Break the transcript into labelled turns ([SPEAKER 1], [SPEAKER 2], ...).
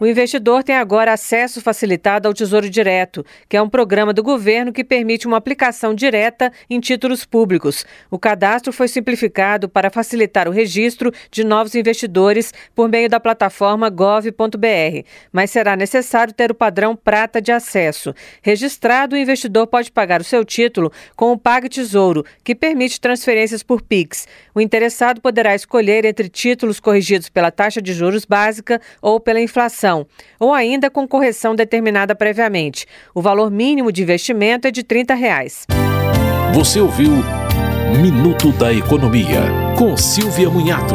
[SPEAKER 1] O investidor tem agora acesso facilitado ao Tesouro Direto, que é um programa do governo que permite uma aplicação direta em títulos públicos. O cadastro foi simplificado para facilitar o registro de novos investidores por meio da plataforma gov.br, mas será necessário ter o padrão prata de acesso. Registrado, o investidor pode pagar o seu título com o Pague Tesouro, que permite transferências por Pix. O interessado poderá escolher entre títulos corrigidos pela taxa de juros básica ou pela inflação ou ainda com correção determinada previamente. O valor mínimo de investimento é de 30 reais.
[SPEAKER 2] Você ouviu Minuto da Economia, com Silvia Munhato.